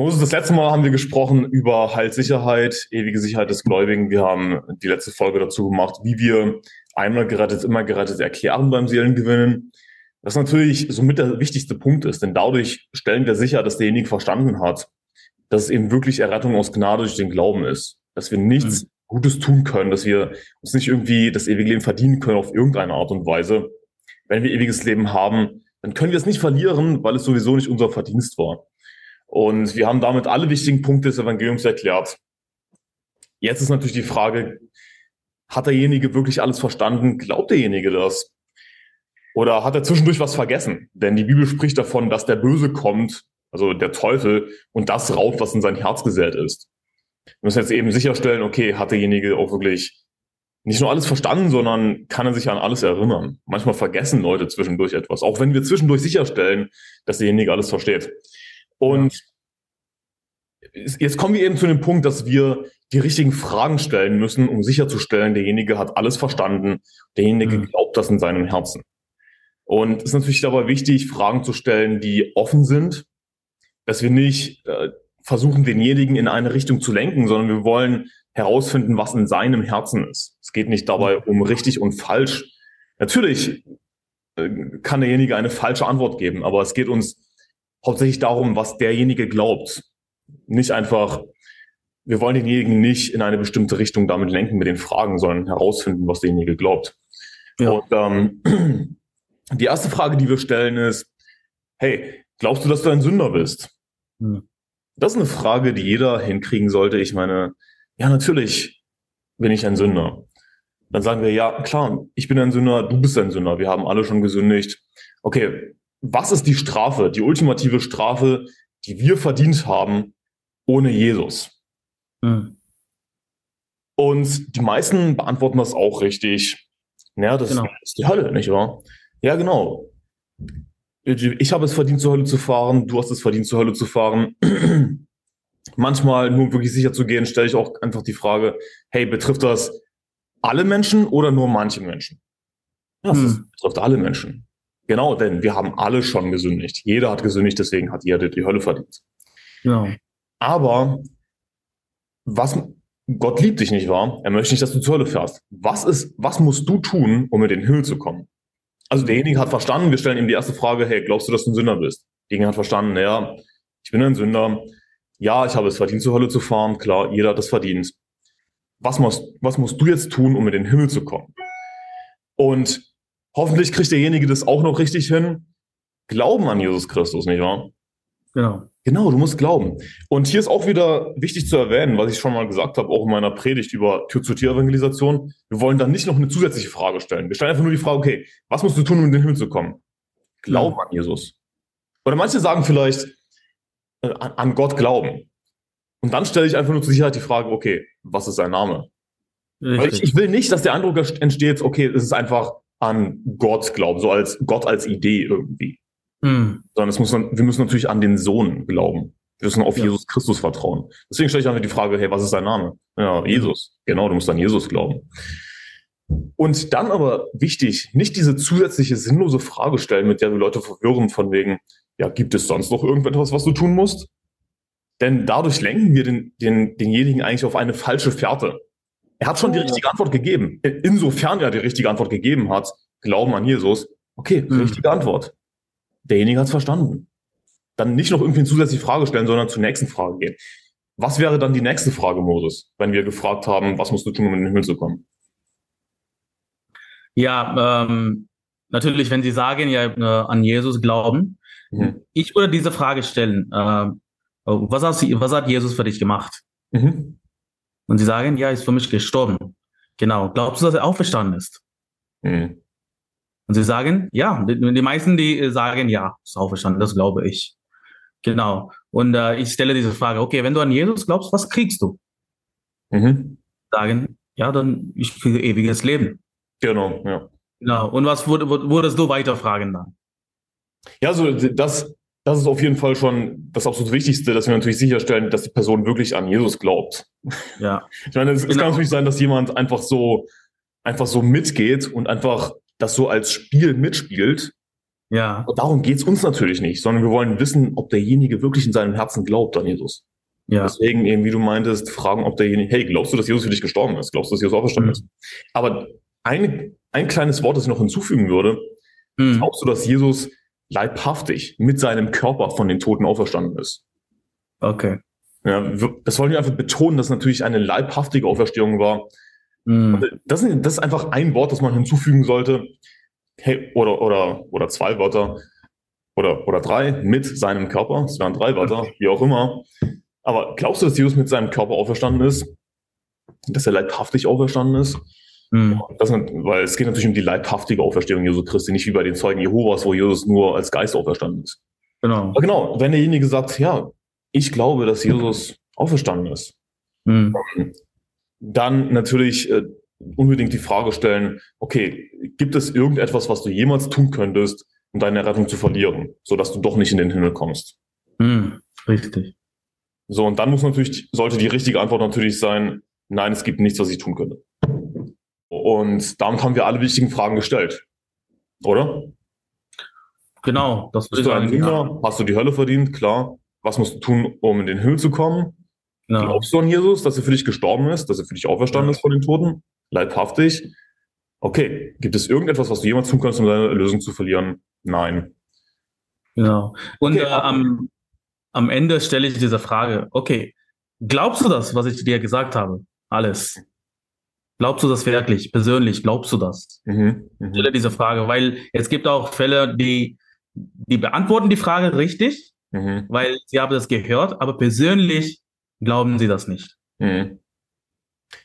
Moses, das letzte Mal haben wir gesprochen über Heilssicherheit, ewige Sicherheit des Gläubigen. Wir haben die letzte Folge dazu gemacht, wie wir einmal gerettet, immer gerettet erklären beim Seelengewinnen. Das natürlich somit der wichtigste Punkt ist, denn dadurch stellen wir sicher, dass derjenige verstanden hat, dass es eben wirklich Errettung aus Gnade durch den Glauben ist, dass wir nichts mhm. Gutes tun können, dass wir uns nicht irgendwie das ewige Leben verdienen können auf irgendeine Art und Weise. Wenn wir ewiges Leben haben, dann können wir es nicht verlieren, weil es sowieso nicht unser Verdienst war. Und wir haben damit alle wichtigen Punkte des Evangeliums erklärt. Jetzt ist natürlich die Frage, hat derjenige wirklich alles verstanden? Glaubt derjenige das? Oder hat er zwischendurch was vergessen? Denn die Bibel spricht davon, dass der Böse kommt, also der Teufel, und das raubt, was in sein Herz gesät ist. Wir müssen jetzt eben sicherstellen, okay, hat derjenige auch wirklich nicht nur alles verstanden, sondern kann er sich an alles erinnern. Manchmal vergessen Leute zwischendurch etwas, auch wenn wir zwischendurch sicherstellen, dass derjenige alles versteht. Und jetzt kommen wir eben zu dem Punkt, dass wir die richtigen Fragen stellen müssen, um sicherzustellen, derjenige hat alles verstanden, derjenige mhm. glaubt das in seinem Herzen. Und es ist natürlich dabei wichtig, Fragen zu stellen, die offen sind, dass wir nicht äh, versuchen, denjenigen in eine Richtung zu lenken, sondern wir wollen herausfinden, was in seinem Herzen ist. Es geht nicht dabei um richtig und falsch. Natürlich äh, kann derjenige eine falsche Antwort geben, aber es geht uns hauptsächlich darum, was derjenige glaubt. Nicht einfach, wir wollen denjenigen nicht in eine bestimmte Richtung damit lenken mit den Fragen, sondern herausfinden, was derjenige glaubt. Ja. Und ähm, die erste Frage, die wir stellen, ist, hey, glaubst du, dass du ein Sünder bist? Hm. Das ist eine Frage, die jeder hinkriegen sollte. Ich meine, ja, natürlich bin ich ein Sünder. Dann sagen wir, ja, klar, ich bin ein Sünder, du bist ein Sünder, wir haben alle schon gesündigt. Okay, was ist die Strafe, die ultimative Strafe, die wir verdient haben ohne Jesus? Mhm. Und die meisten beantworten das auch richtig. Ja, das genau. ist die Hölle, nicht wahr? Ja, genau. Ich habe es verdient, zur Hölle zu fahren, du hast es verdient, zur Hölle zu fahren. Manchmal, nur um wirklich sicher zu gehen, stelle ich auch einfach die Frage, hey, betrifft das alle Menschen oder nur manche Menschen? Ja, das hm. betrifft alle Menschen. Genau, denn wir haben alle schon gesündigt. Jeder hat gesündigt, deswegen hat jeder die Hölle verdient. Genau. Aber was Gott liebt dich nicht wahr? Er möchte nicht, dass du zur Hölle fährst. Was ist, was musst du tun, um in den Himmel zu kommen? Also derjenige hat verstanden, wir stellen ihm die erste Frage, hey, glaubst du, dass du ein Sünder bist? Derjenige hat verstanden, ja, ich bin ein Sünder. Ja, ich habe es verdient, zur Hölle zu fahren. Klar, jeder hat es verdient. Was musst, was musst du jetzt tun, um in den Himmel zu kommen? Und Hoffentlich kriegt derjenige das auch noch richtig hin. Glauben an Jesus Christus, nicht wahr? Genau. Genau, du musst glauben. Und hier ist auch wieder wichtig zu erwähnen, was ich schon mal gesagt habe, auch in meiner Predigt über Tür-zu-Tür-Evangelisation. Wir wollen dann nicht noch eine zusätzliche Frage stellen. Wir stellen einfach nur die Frage, okay, was musst du tun, um in den Himmel zu kommen? Glauben ja. an Jesus. Oder manche sagen vielleicht, äh, an Gott glauben. Und dann stelle ich einfach nur zur Sicherheit die Frage, okay, was ist sein Name? Ich, ich, will nicht, dass der Eindruck entsteht, okay, es ist einfach an Gott glauben, so als Gott als Idee irgendwie. Hm. Sondern es muss, wir müssen natürlich an den Sohn glauben. Wir müssen auf ja. Jesus Christus vertrauen. Deswegen stelle ich einfach die Frage, hey, was ist dein Name? Ja, Jesus. Genau, du musst an Jesus glauben. Und dann aber wichtig, nicht diese zusätzliche sinnlose Frage stellen, mit der wir Leute verwirren von wegen, ja, gibt es sonst noch irgendetwas, was du tun musst? Denn dadurch lenken wir den, den, denjenigen eigentlich auf eine falsche Fährte. Er hat schon die richtige Antwort gegeben. Insofern er die richtige Antwort gegeben hat, Glauben an Jesus, okay, mhm. richtige Antwort. Derjenige hat es verstanden. Dann nicht noch irgendwie eine zusätzliche Frage stellen, sondern zur nächsten Frage gehen. Was wäre dann die nächste Frage, Moses, wenn wir gefragt haben, was musst du tun, um in den Himmel zu kommen? Ja, ähm, natürlich, wenn Sie sagen, ja, äh, an Jesus glauben, mhm. ich würde diese Frage stellen, äh, was, hast, was hat Jesus für dich gemacht? Mhm. Und sie sagen, ja, ist für mich gestorben. Genau. Glaubst du, dass er auferstanden ist? Mhm. Und sie sagen, ja. Die, die, meisten, die sagen, ja, ist auferstanden, das glaube ich. Genau. Und äh, ich stelle diese Frage, okay, wenn du an Jesus glaubst, was kriegst du? Mhm. Sagen, ja, dann ich kriege ewiges Leben. Genau, ja. Genau. Und was würdest du weiterfragen dann? Ja, so das, das ist auf jeden Fall schon das absolut Wichtigste, dass wir natürlich sicherstellen, dass die Person wirklich an Jesus glaubt. Ja. Ich meine, es, genau. es kann natürlich sein, dass jemand einfach so, einfach so mitgeht und einfach das so als Spiel mitspielt. Ja. Und darum geht's uns natürlich nicht, sondern wir wollen wissen, ob derjenige wirklich in seinem Herzen glaubt an Jesus. Ja. Deswegen eben, wie du meintest, fragen, ob derjenige, hey, glaubst du, dass Jesus für dich gestorben ist? Glaubst du, dass Jesus auferstanden mhm. ist? Aber eine, ein kleines Wort, das ich noch hinzufügen würde, mhm. glaubst du, dass Jesus leibhaftig mit seinem Körper von den Toten auferstanden ist? Okay. Ja, das wollen wir einfach betonen, dass natürlich eine leibhaftige Auferstehung war. Mhm. Das, ist, das ist einfach ein Wort, das man hinzufügen sollte. Hey, oder, oder, oder zwei Wörter oder, oder drei mit seinem Körper. Es wären drei Wörter, wie auch immer. Aber glaubst du, dass Jesus mit seinem Körper auferstanden ist? Dass er leibhaftig auferstanden ist? Mhm. Das, weil es geht natürlich um die leibhaftige Auferstehung Jesu Christi, nicht wie bei den Zeugen Jehovas, wo Jesus nur als Geist auferstanden ist. Genau. Aber genau, wenn derjenige sagt, ja, ich glaube, dass Jesus auferstanden ist, mhm. dann natürlich äh, unbedingt die Frage stellen, okay, gibt es irgendetwas, was du jemals tun könntest, um deine Rettung zu verlieren, sodass du doch nicht in den Himmel kommst? Mhm. Richtig. So, und dann muss natürlich, sollte die richtige Antwort natürlich sein, nein, es gibt nichts, was ich tun könnte. Und damit haben wir alle wichtigen Fragen gestellt. Oder? Genau, das Bist du ein Sünder? Hast du die Hölle verdient? Klar. Was musst du tun, um in den Himmel zu kommen? Genau. Glaubst du an Jesus, dass er für dich gestorben ist, dass er für dich auferstanden ja. ist von den Toten? Leibhaftig? Okay. Gibt es irgendetwas, was du jemals tun kannst, um deine Erlösung zu verlieren? Nein. Genau. Und okay. äh, am, am Ende stelle ich diese Frage, okay, glaubst du das, was ich dir gesagt habe? Alles. Glaubst du das wirklich? Persönlich, glaubst du das? Mhm, mh. Stelle diese Frage, weil es gibt auch Fälle, die, die beantworten die Frage richtig, mhm. weil sie haben das gehört, aber persönlich glauben sie das nicht. Mhm.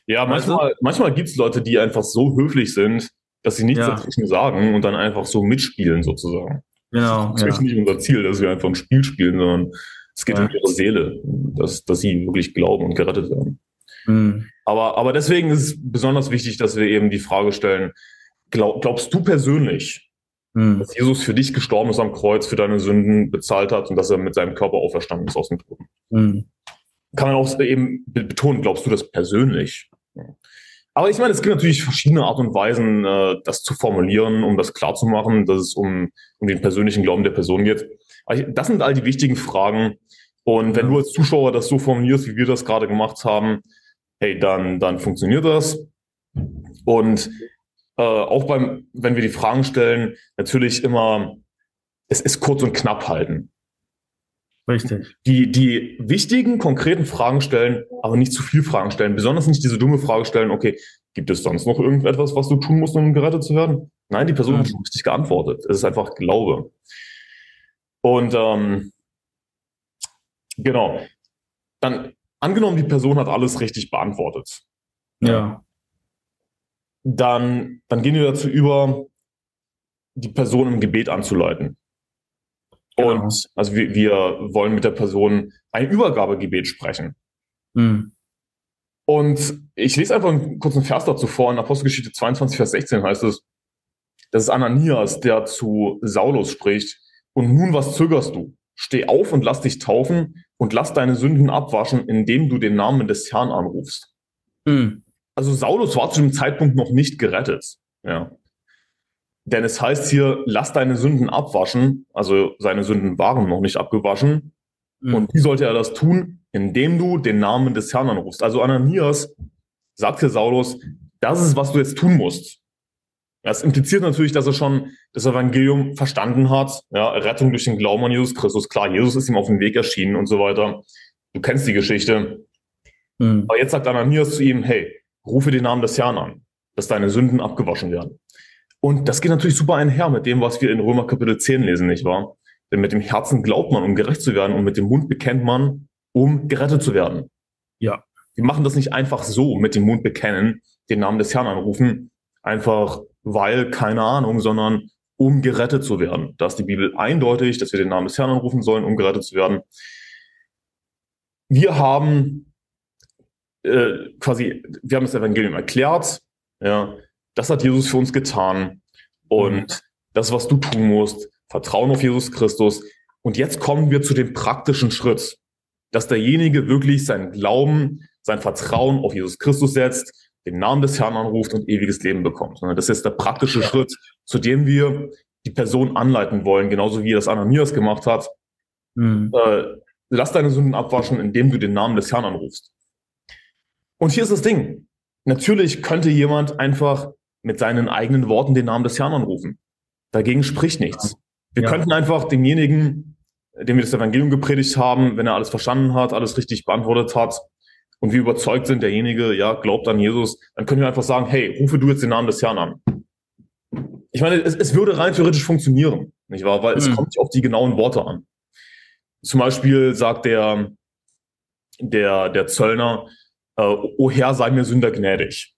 Ja, manchmal, manchmal gibt es Leute, die einfach so höflich sind, dass sie nichts ja. dazwischen sagen und dann einfach so mitspielen sozusagen. Genau. Das ist ja. nicht unser Ziel, dass wir einfach ein Spiel spielen, sondern es geht ja. um ihre Seele, dass, dass sie wirklich glauben und gerettet werden. Mhm. Aber, aber deswegen ist es besonders wichtig, dass wir eben die Frage stellen, glaub, glaubst du persönlich, mhm. dass Jesus für dich gestorben ist am Kreuz, für deine Sünden bezahlt hat und dass er mit seinem Körper auferstanden ist aus dem Toten? Mhm. Kann man auch eben betonen, glaubst du das persönlich? Aber ich meine, es gibt natürlich verschiedene Art und Weisen, äh, das zu formulieren, um das klarzumachen, dass es um, um den persönlichen Glauben der Person geht. Das sind all die wichtigen Fragen. Und wenn du als Zuschauer das so formulierst, wie wir das gerade gemacht haben, hey, dann, dann funktioniert das. Und äh, auch beim, wenn wir die Fragen stellen, natürlich immer, es ist kurz und knapp halten. Richtig. Die, die wichtigen, konkreten Fragen stellen, aber nicht zu viel Fragen stellen. Besonders nicht diese dumme Frage stellen, okay, gibt es sonst noch irgendetwas, was du tun musst, um gerettet zu werden? Nein, die Person mhm. hat schon richtig geantwortet. Es ist einfach Glaube. Und ähm, genau. Dann angenommen, die Person hat alles richtig beantwortet. Ja. Dann, dann gehen wir dazu über, die Person im Gebet anzuleiten. Genau. Und also wir, wir wollen mit der Person ein Übergabegebet sprechen. Mhm. Und ich lese einfach einen kurzen Vers dazu vor. In Apostelgeschichte 22, Vers 16 heißt es, das ist Ananias, der zu Saulus spricht. Und nun, was zögerst du? Steh auf und lass dich taufen und lass deine Sünden abwaschen, indem du den Namen des Herrn anrufst. Mhm. Also Saulus war zu dem Zeitpunkt noch nicht gerettet. Ja. Denn es heißt hier, lass deine Sünden abwaschen. Also seine Sünden waren noch nicht abgewaschen. Mhm. Und wie sollte er das tun? Indem du den Namen des Herrn anrufst. Also Ananias sagt hier Saulus, das ist, was du jetzt tun musst. Das impliziert natürlich, dass er schon das Evangelium verstanden hat. Ja, Rettung durch den Glauben an Jesus Christus. Klar, Jesus ist ihm auf den Weg erschienen und so weiter. Du kennst die Geschichte. Mhm. Aber jetzt sagt Ananias zu ihm, hey, rufe den Namen des Herrn an, dass deine Sünden abgewaschen werden. Und das geht natürlich super einher mit dem, was wir in Römer Kapitel 10 lesen, nicht wahr? Denn mit dem Herzen glaubt man, um gerecht zu werden, und mit dem Mund bekennt man, um gerettet zu werden. Ja. Wir machen das nicht einfach so mit dem Mund bekennen, den Namen des Herrn anrufen, einfach weil, keine Ahnung, sondern um gerettet zu werden. Da ist die Bibel eindeutig, dass wir den Namen des Herrn anrufen sollen, um gerettet zu werden. Wir haben äh, quasi, wir haben das Evangelium erklärt, ja, das hat Jesus für uns getan und das, was du tun musst, Vertrauen auf Jesus Christus. Und jetzt kommen wir zu dem praktischen Schritt, dass derjenige wirklich sein Glauben, sein Vertrauen auf Jesus Christus setzt, den Namen des Herrn anruft und ewiges Leben bekommt. Das ist der praktische ja. Schritt, zu dem wir die Person anleiten wollen, genauso wie das Ananias gemacht hat. Mhm. Äh, lass deine Sünden abwaschen, indem du den Namen des Herrn anrufst. Und hier ist das Ding. Natürlich könnte jemand einfach mit seinen eigenen Worten den Namen des Herrn anrufen. Dagegen spricht nichts. Wir ja. könnten einfach demjenigen, dem wir das Evangelium gepredigt haben, wenn er alles verstanden hat, alles richtig beantwortet hat und wir überzeugt sind, derjenige, ja, glaubt an Jesus, dann können wir einfach sagen, hey, rufe du jetzt den Namen des Herrn an. Ich meine, es, es würde rein theoretisch funktionieren, nicht wahr? Weil mhm. es kommt auf die genauen Worte an. Zum Beispiel sagt der, der, der Zöllner, äh, O Herr, sei mir Sünder gnädig.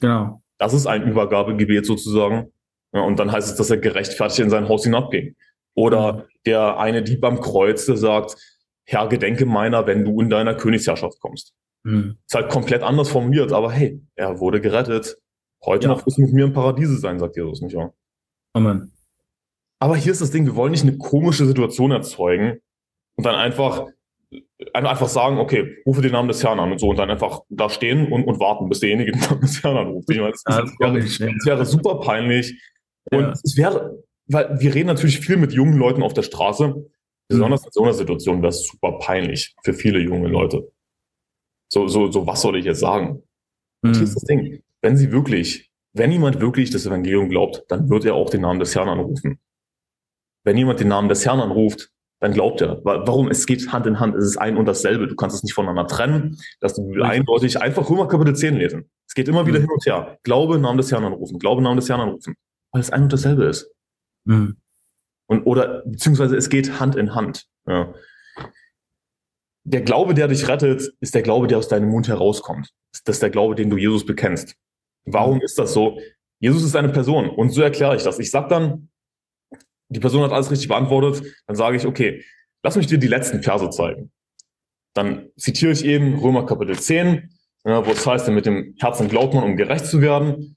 Genau. Das ist ein Übergabegebet sozusagen. Ja, und dann heißt es, dass er gerechtfertigt in sein Haus hinabging. Oder mhm. der eine Dieb am Kreuz, der sagt, Herr, gedenke meiner, wenn du in deiner Königsherrschaft kommst. Mhm. Ist halt komplett anders formuliert, aber hey, er wurde gerettet. Heute ja. noch wirst du mit mir im Paradiese sein, sagt Jesus, nicht wahr? Amen. Aber hier ist das Ding, wir wollen nicht eine komische Situation erzeugen und dann einfach, einfach sagen, okay, rufe den Namen des Herrn an und so und dann einfach da stehen und, und warten, bis derjenige den Namen des Herrn anruft. Ich meine, das, ja, das, wäre, das wäre super peinlich. Und ja. es wäre, weil wir reden natürlich viel mit jungen Leuten auf der Straße. Besonders in so einer Situation wäre es super peinlich für viele junge Leute. So, so, so, was soll ich jetzt sagen? Und hier ist das Ding wenn sie wirklich, wenn jemand wirklich das Evangelium glaubt, dann wird er auch den Namen des Herrn anrufen. Wenn jemand den Namen des Herrn anruft, dann glaubt er. Warum? Es geht Hand in Hand. Es ist ein und dasselbe. Du kannst es nicht voneinander trennen. Das ist eindeutig einfach Römer Kapitel 10 lesen. Es geht immer wieder mhm. hin und her. Glaube, Namen des Herrn anrufen. Glaube, Namen des Herrn anrufen. Weil es ein und dasselbe ist. Mhm. Und, oder, beziehungsweise es geht Hand in Hand. Ja. Der Glaube, der dich rettet, ist der Glaube, der aus deinem Mund herauskommt. Das ist der Glaube, den du Jesus bekennst. Warum ist das so? Jesus ist eine Person und so erkläre ich das. Ich sage dann, die Person hat alles richtig beantwortet, dann sage ich, okay, lass mich dir die letzten Verse zeigen. Dann zitiere ich eben Römer Kapitel 10, ja, wo es heißt, mit dem Herzen glaubt man, um gerecht zu werden.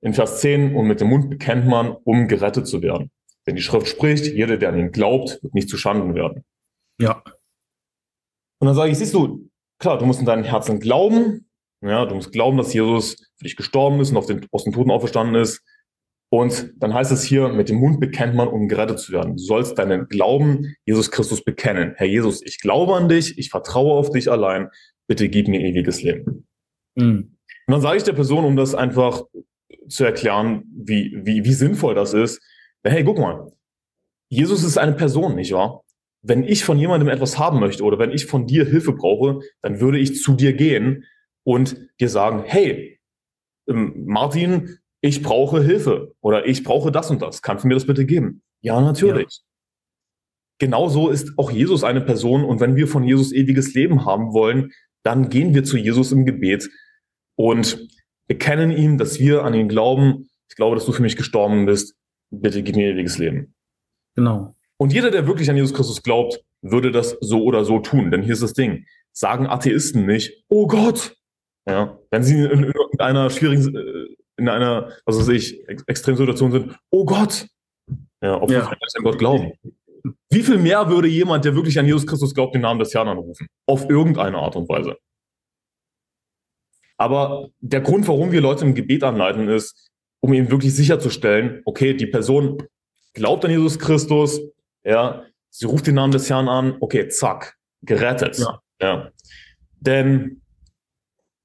In Vers 10, und mit dem Mund bekennt man, um gerettet zu werden. Wenn die Schrift spricht, jeder, der an ihn glaubt, wird nicht zu Schanden werden. Ja. Und dann sage ich, siehst du, klar, du musst in deinem Herzen glauben, ja, du musst glauben, dass Jesus für dich gestorben ist und auf den, aus den Toten auferstanden ist. Und dann heißt es hier, mit dem Mund bekennt man, um gerettet zu werden. Du sollst deinen Glauben Jesus Christus bekennen. Herr Jesus, ich glaube an dich, ich vertraue auf dich allein. Bitte gib mir ewiges Leben. Mhm. Und dann sage ich der Person, um das einfach zu erklären, wie, wie, wie sinnvoll das ist. Hey, guck mal. Jesus ist eine Person, nicht wahr? Wenn ich von jemandem etwas haben möchte oder wenn ich von dir Hilfe brauche, dann würde ich zu dir gehen und dir sagen, hey, ähm, Martin, ich brauche Hilfe oder ich brauche das und das. Kannst du mir das bitte geben? Ja, natürlich. Ja. Genauso ist auch Jesus eine Person und wenn wir von Jesus ewiges Leben haben wollen, dann gehen wir zu Jesus im Gebet und bekennen ihm, dass wir an ihn glauben. Ich glaube, dass du für mich gestorben bist. Bitte gib mir ewiges Leben. Genau. Und jeder, der wirklich an Jesus Christus glaubt, würde das so oder so tun. Denn hier ist das Ding. Sagen Atheisten nicht, oh Gott, ja, wenn sie in, in, in einer schwierigen, äh, in einer, was weiß ich, Extremsituation sind, oh Gott, ja, ob ja. wir an Gott glauben. Wie viel mehr würde jemand, der wirklich an Jesus Christus glaubt, den Namen des Herrn anrufen? Auf irgendeine Art und Weise. Aber der Grund, warum wir Leute im Gebet anleiten, ist, um eben wirklich sicherzustellen, okay, die Person glaubt an Jesus Christus, ja, sie ruft den Namen des Herrn an, okay, zack, gerettet. Ja. ja. Denn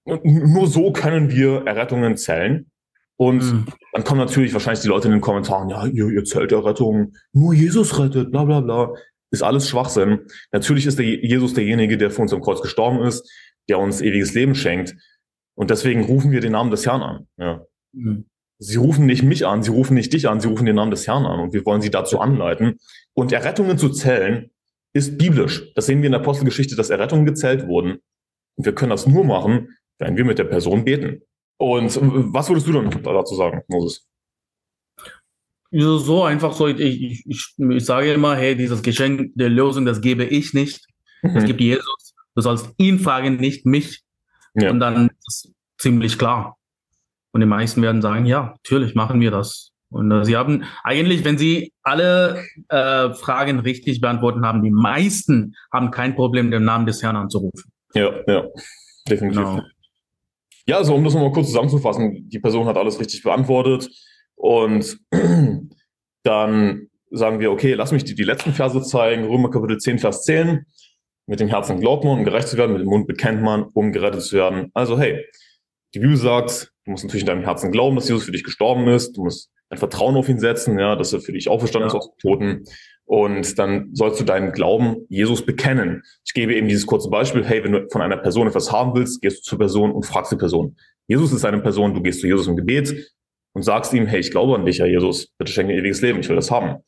nur so können wir Errettungen zählen. Und mhm. dann kommen natürlich wahrscheinlich die Leute in den Kommentaren, ja, ihr, ihr zählt Errettung, nur Jesus rettet, bla bla bla. Ist alles Schwachsinn. Natürlich ist der Jesus derjenige, der für uns am Kreuz gestorben ist, der uns ewiges Leben schenkt. Und deswegen rufen wir den Namen des Herrn an. Ja. Mhm. Sie rufen nicht mich an, sie rufen nicht dich an, sie rufen den Namen des Herrn an und wir wollen sie dazu anleiten. Und Errettungen zu zählen ist biblisch. Das sehen wir in der Apostelgeschichte, dass Errettungen gezählt wurden. Und wir können das nur machen, wenn wir mit der Person beten. Und was würdest du dann dazu sagen, Moses? So einfach so, ich, ich, ich, ich sage immer, hey, dieses Geschenk der Lösung, das gebe ich nicht. Mhm. Das gibt Jesus. Du sollst ihn fragen, nicht mich. Ja. Und dann ist es ziemlich klar. Und die meisten werden sagen, ja, natürlich machen wir das. Und äh, sie haben eigentlich, wenn sie alle äh, Fragen richtig beantworten haben, die meisten haben kein Problem, den Namen des Herrn anzurufen. Ja, ja, definitiv. Genau. Ja, also um das nochmal kurz zusammenzufassen, die Person hat alles richtig beantwortet und dann sagen wir, okay, lass mich dir die letzten Verse zeigen, Römer Kapitel 10, Vers 10. Mit dem Herzen glaubt man, um gerecht zu werden, mit dem Mund bekennt man, um gerettet zu werden. Also hey, die Bibel sagt, du musst natürlich in deinem Herzen glauben, dass Jesus für dich gestorben ist. Du musst ein Vertrauen auf ihn setzen, ja, dass er für dich auferstanden ja. ist aus den Toten. Und dann sollst du deinen Glauben Jesus bekennen. Ich gebe eben dieses kurze Beispiel. Hey, wenn du von einer Person etwas haben willst, gehst du zur Person und fragst die Person. Jesus ist eine Person, du gehst zu Jesus im Gebet und sagst ihm, hey, ich glaube an dich, Herr Jesus, bitte schenke mir ewiges Leben, ich will das haben.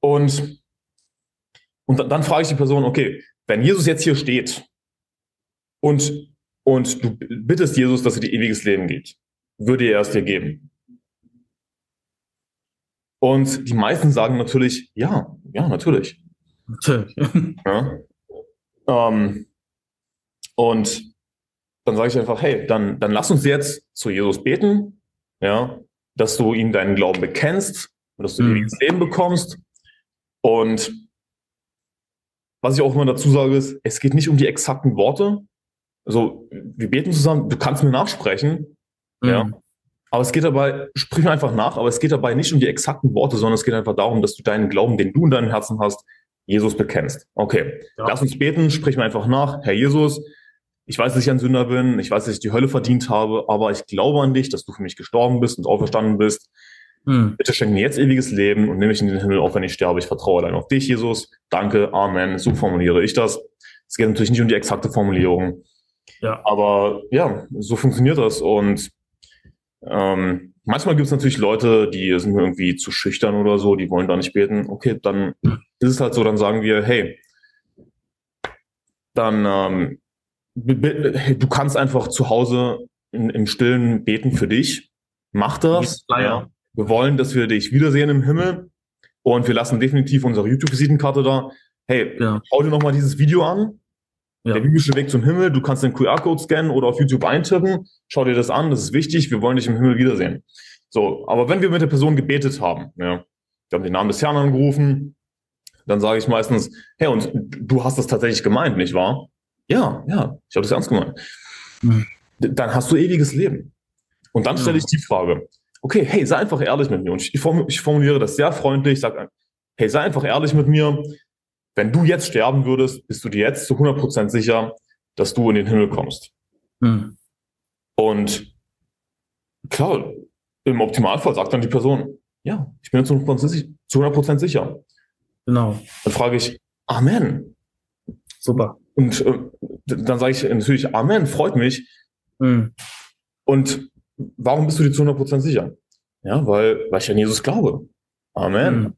Und, und dann, dann frage ich die Person, okay, wenn Jesus jetzt hier steht und, und du bittest Jesus, dass er dir ewiges Leben gibt, würde er es dir geben? Und die meisten sagen natürlich, ja, ja, natürlich. Natürlich. Ja. Ähm, und dann sage ich einfach, hey, dann, dann lass uns jetzt zu Jesus beten, ja, dass du ihm deinen Glauben bekennst und dass du mhm. ewiges Leben bekommst. Und was ich auch immer dazu sage, ist, es geht nicht um die exakten Worte. Also, wir beten zusammen, du kannst mir nachsprechen, mhm. ja. Aber es geht dabei, sprich mir einfach nach, aber es geht dabei nicht um die exakten Worte, sondern es geht einfach darum, dass du deinen Glauben, den du in deinem Herzen hast, Jesus bekennst. Okay, ja. lass uns beten, sprich mir einfach nach. Herr Jesus, ich weiß, dass ich ein Sünder bin, ich weiß, dass ich die Hölle verdient habe, aber ich glaube an dich, dass du für mich gestorben bist und auferstanden bist. Hm. Bitte schenk mir jetzt ewiges Leben und nimm mich in den Himmel, auch wenn ich sterbe. Ich vertraue allein auf dich, Jesus. Danke, Amen. So formuliere ich das. Es geht natürlich nicht um die exakte Formulierung. Ja. Aber ja, so funktioniert das. Und ähm, manchmal gibt es natürlich Leute, die sind irgendwie zu schüchtern oder so, die wollen da nicht beten. Okay, dann ist es halt so, dann sagen wir, hey, dann ähm, du kannst einfach zu Hause in, im Stillen beten für dich. Mach das. Ja. Wir wollen, dass wir dich wiedersehen im Himmel. Und wir lassen definitiv unsere YouTube-Visitenkarte da. Hey, ja. schau dir nochmal dieses Video an. Ja. Der biblische Weg zum Himmel. Du kannst den QR-Code scannen oder auf YouTube eintippen. Schau dir das an. Das ist wichtig. Wir wollen dich im Himmel wiedersehen. So, aber wenn wir mit der Person gebetet haben, ja, wir haben den Namen des Herrn angerufen, dann sage ich meistens, hey, und du hast das tatsächlich gemeint, nicht wahr? Ja, ja, ich habe das ernst gemeint. Mhm. Dann hast du ewiges Leben. Und dann stelle ich die Frage, okay, hey, sei einfach ehrlich mit mir. Und ich, ich formuliere das sehr freundlich, sage, hey, sei einfach ehrlich mit mir. Wenn du jetzt sterben würdest, bist du dir jetzt zu 100% sicher, dass du in den Himmel kommst. Mhm. Und klar, im Optimalfall sagt dann die Person, ja, ich bin zu 100% sicher. Genau. Dann frage ich, Amen. Super. Und äh, dann sage ich natürlich, Amen, freut mich. Mhm. Und warum bist du dir zu 100% sicher? Ja, weil, weil ich an Jesus glaube. Amen.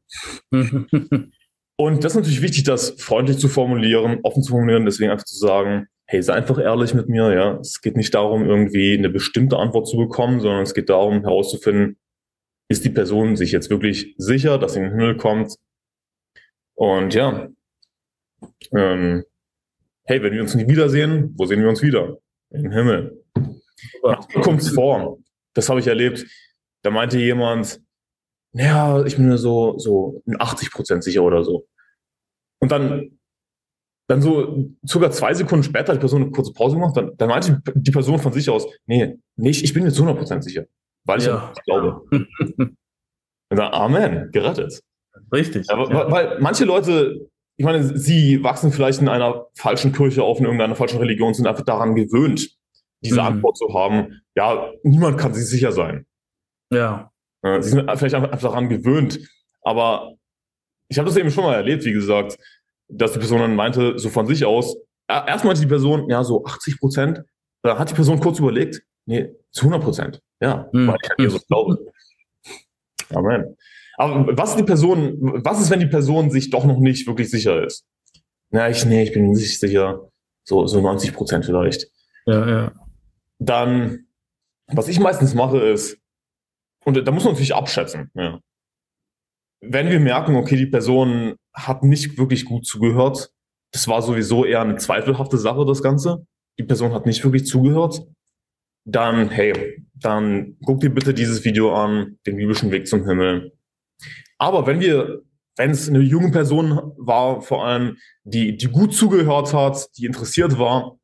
Mhm. Und das ist natürlich wichtig, das freundlich zu formulieren, offen zu formulieren, deswegen einfach zu sagen, hey, sei einfach ehrlich mit mir, ja. Es geht nicht darum, irgendwie eine bestimmte Antwort zu bekommen, sondern es geht darum, herauszufinden, ist die Person sich jetzt wirklich sicher, dass sie in den Himmel kommt? Und ja, ähm, hey, wenn wir uns nicht wiedersehen, wo sehen wir uns wieder? Im Himmel. Kommt es vor. Das habe ich erlebt. Da meinte jemand, naja, ich bin mir so, so 80 Prozent sicher oder so. Und dann, dann so circa zwei Sekunden später hat die Person eine kurze Pause gemacht, dann, dann meinte die Person von sich aus, nee, nee, ich, ich bin mir zu 100 Prozent sicher, weil ich ja. glaube. Und dann, Amen, gerettet. Richtig. Ja, ja. Weil manche Leute ich meine, sie wachsen vielleicht in einer falschen Kirche auf, in irgendeiner falschen Religion, sind einfach daran gewöhnt, diese mhm. Antwort zu haben. Ja, niemand kann sich sicher sein. Ja. Sie sind vielleicht einfach daran gewöhnt. Aber ich habe das eben schon mal erlebt, wie gesagt, dass die Person dann meinte, so von sich aus, erst meinte die Person, ja, so 80 Prozent. Da hat die Person kurz überlegt, nee, zu 100 Prozent. Ja, mhm. weil ich an Jesus glaube. Amen. Aber was ist die Person, was ist, wenn die Person sich doch noch nicht wirklich sicher ist? Na, ich, nee, ich bin nicht sicher. So, so 90 Prozent vielleicht. Ja, ja. Dann, was ich meistens mache ist, und da muss man natürlich abschätzen, ja. Wenn wir merken, okay, die Person hat nicht wirklich gut zugehört, das war sowieso eher eine zweifelhafte Sache, das Ganze. Die Person hat nicht wirklich zugehört. Dann, hey, dann guck dir bitte dieses Video an, den biblischen Weg zum Himmel. Aber wenn wir, wenn es eine junge Person war, vor allem, die, die gut zugehört hat, die interessiert war,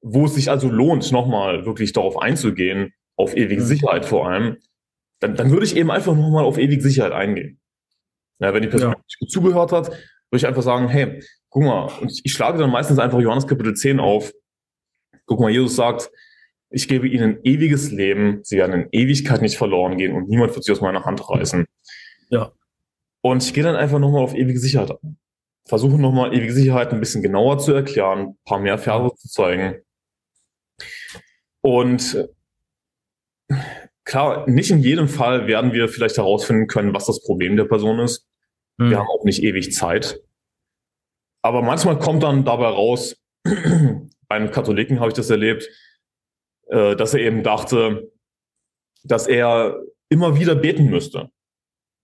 wo es sich also lohnt, nochmal wirklich darauf einzugehen, auf ewige mhm. Sicherheit vor allem, dann, dann würde ich eben einfach nochmal auf ewige Sicherheit eingehen. Ja, wenn die Person ja. gut zugehört hat, würde ich einfach sagen, hey, guck mal, und ich, ich schlage dann meistens einfach Johannes Kapitel 10 auf. Guck mal, Jesus sagt, ich gebe ihnen ewiges Leben, sie werden in Ewigkeit nicht verloren gehen und niemand wird sie aus meiner Hand reißen. Ja. Und ich gehe dann einfach nochmal auf ewige Sicherheit an. Versuche nochmal ewige Sicherheit ein bisschen genauer zu erklären, ein paar mehr Verse zu zeigen. Und klar, nicht in jedem Fall werden wir vielleicht herausfinden können, was das Problem der Person ist. Mhm. Wir haben auch nicht ewig Zeit. Aber manchmal kommt dann dabei raus, bei einem Katholiken habe ich das erlebt, äh, dass er eben dachte, dass er immer wieder beten müsste.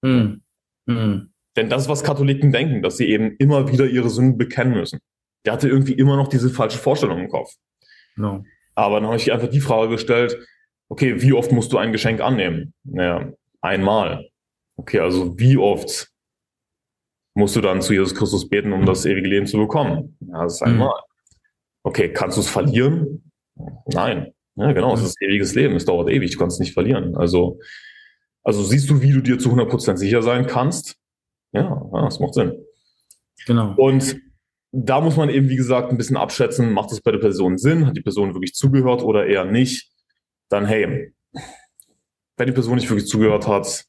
Mhm. Mhm. Denn das ist, was Katholiken denken, dass sie eben immer wieder ihre Sünden bekennen müssen. Der hatte irgendwie immer noch diese falsche Vorstellung im Kopf. No. Aber dann habe ich einfach die Frage gestellt, okay, wie oft musst du ein Geschenk annehmen? Naja, einmal. Okay, also wie oft musst du dann zu Jesus Christus beten, um das ewige Leben zu bekommen? Ja, das ist einmal. Mhm. Okay, kannst du es verlieren? Nein. Ja, genau, es ist ewiges Leben, es dauert ewig, du kannst es nicht verlieren. Also, also siehst du, wie du dir zu 100% sicher sein kannst? Ja, ja, das macht Sinn. Genau. Und da muss man eben, wie gesagt, ein bisschen abschätzen, macht es bei der Person Sinn? Hat die Person wirklich zugehört oder eher nicht? Dann, hey, wenn die Person nicht wirklich zugehört hat,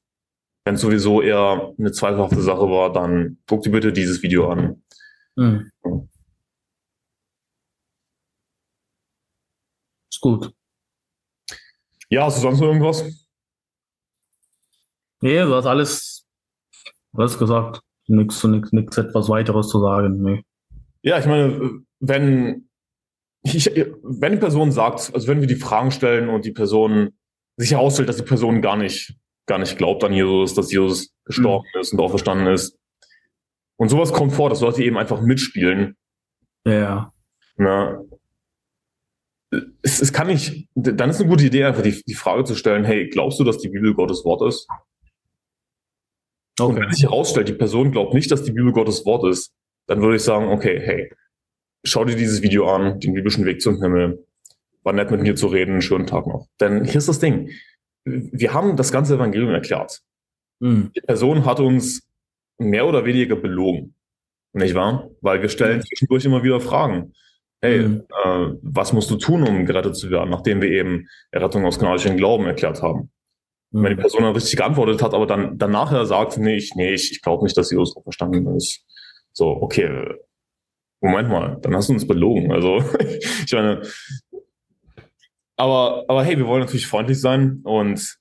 wenn es sowieso eher eine zweifelhafte Sache war, dann guck dir bitte dieses Video an. Mhm. Ist gut. Ja, hast du sonst noch irgendwas? Nee, du hast alles, alles gesagt. Nichts, nichts, nichts etwas weiteres zu sagen. Nee. Ja, ich meine, wenn, ich, wenn die Person sagt, also wenn wir die Fragen stellen und die Person sich herausstellt, dass die Person gar nicht, gar nicht glaubt an Jesus, dass Jesus gestorben mhm. ist und auch verstanden ist. Und sowas kommt vor, dass Leute eben einfach mitspielen. Ja. Na, es, es kann nicht, dann ist eine gute Idee, einfach die, die Frage zu stellen, hey, glaubst du, dass die Bibel Gottes Wort ist? Okay. Und wenn sich herausstellt, die Person glaubt nicht, dass die Bibel Gottes Wort ist, dann würde ich sagen, okay, hey, schau dir dieses Video an, den biblischen Weg zum Himmel. War nett mit mir zu reden, schönen Tag noch. Denn hier ist das Ding. Wir haben das ganze Evangelium erklärt. Mhm. Die Person hat uns mehr oder weniger belogen. Nicht wahr? Weil wir stellen zwischendurch immer wieder Fragen hey, mhm. äh, was musst du tun, um gerettet zu werden, nachdem wir eben Errettung aus kanadischem Glauben erklärt haben. Mhm. Wenn die Person dann richtig geantwortet hat, aber dann, dann nachher sagt, nee, ich, nee, ich, ich glaube nicht, dass Jesus verstanden ist. So, okay, Moment mal, dann hast du uns belogen. Also, ich meine, aber, aber hey, wir wollen natürlich freundlich sein und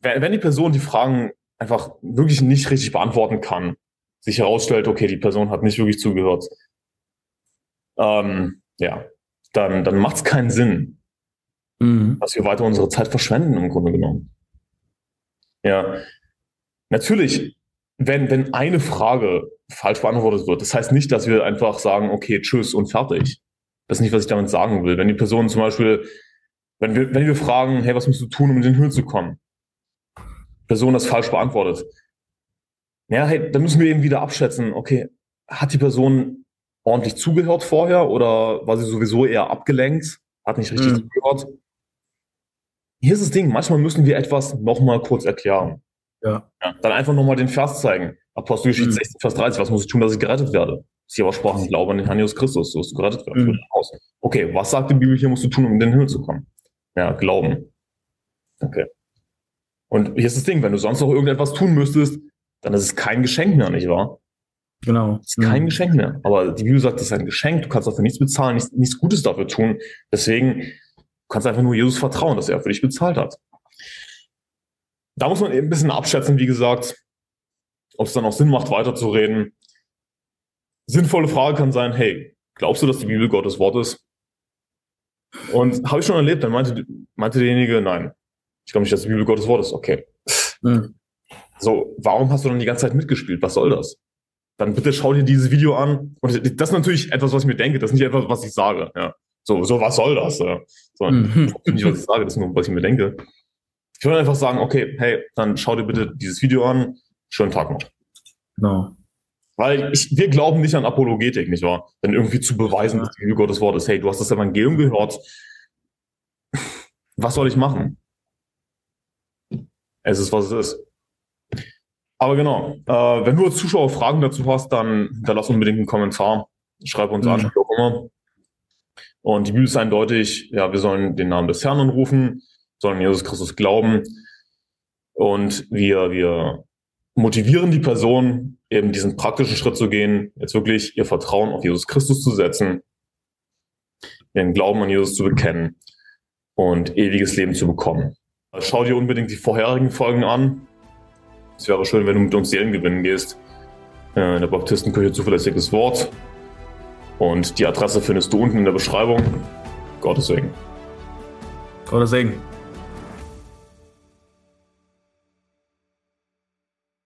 wenn, die Person die Fragen einfach wirklich nicht richtig beantworten kann, sich herausstellt, okay, die Person hat nicht wirklich zugehört, ähm, ja, dann, dann macht es keinen Sinn, mhm. dass wir weiter unsere Zeit verschwenden, im Grunde genommen. Ja, natürlich, wenn, wenn eine Frage falsch beantwortet wird, das heißt nicht, dass wir einfach sagen, okay, tschüss und fertig. Das ist nicht, was ich damit sagen will. Wenn die Person zum Beispiel, wenn wir, wenn wir fragen, hey, was musst du tun, um in den Höhen zu kommen? Person das falsch beantwortet. Ja, hey, dann müssen wir eben wieder abschätzen, okay, hat die Person ordentlich zugehört vorher oder war sie sowieso eher abgelenkt, hat nicht richtig mhm. zugehört? Hier ist das Ding, manchmal müssen wir etwas nochmal kurz erklären. Ja. ja dann einfach nochmal den Vers zeigen. Apostelgeschichte mhm. 16, Vers 30, was muss ich tun, dass ich gerettet werde? Sie aber sprachen, glaube an den Herrn Jesus Christus, so dass du gerettet wirst. Mhm. Okay, was sagt die Bibel hier, musst du tun, um in den Himmel zu kommen? Ja, glauben. Okay. Und hier ist das Ding, wenn du sonst noch irgendetwas tun müsstest, dann ist es kein Geschenk mehr, nicht wahr? Genau. Das ist kein mhm. Geschenk mehr. Aber die Bibel sagt, das ist ein Geschenk. Du kannst dafür nichts bezahlen, nichts, nichts Gutes dafür tun. Deswegen du kannst einfach nur Jesus vertrauen, dass er für dich bezahlt hat. Da muss man eben ein bisschen abschätzen, wie gesagt, ob es dann auch Sinn macht, weiterzureden. Sinnvolle Frage kann sein, hey, glaubst du, dass die Bibel Gottes Wort ist? Und habe ich schon erlebt, dann meinte, meinte derjenige, nein, ich glaube nicht, dass die Bibel Gottes Wort ist. Okay. Mhm. So, warum hast du dann die ganze Zeit mitgespielt? Was soll das? dann bitte schau dir dieses Video an. Und das ist natürlich etwas, was ich mir denke, das ist nicht etwas, was ich sage. Ja. So, so was soll das? Ja. So, mhm. Das ist nicht, was ich sage, das ist nur, was ich mir denke. Ich würde einfach sagen, okay, hey, dann schau dir bitte dieses Video an. Schönen Tag noch. Genau. Weil ich, wir glauben nicht an Apologetik, nicht wahr? Denn irgendwie zu beweisen, dass die Bibel Gottes Wort ist, hey, du hast das Evangelium gehört. Was soll ich machen? Es ist, was es ist. Aber genau, äh, wenn du als Zuschauer Fragen dazu hast, dann hinterlass unbedingt einen Kommentar. Schreib uns mhm. an, wie auch immer. Und die Bibel ist eindeutig, ja, wir sollen den Namen des Herrn anrufen, sollen Jesus Christus glauben. Und wir, wir motivieren die Person, eben diesen praktischen Schritt zu gehen, jetzt wirklich ihr Vertrauen auf Jesus Christus zu setzen, ihren Glauben an Jesus zu bekennen und ewiges Leben zu bekommen. Schau dir unbedingt die vorherigen Folgen an. Es wäre schön, wenn du mit uns Seelen gewinnen gehst. Äh, in der Baptistenkirche zuverlässiges Wort. Und die Adresse findest du unten in der Beschreibung. Gottes Segen. Gottes Segen.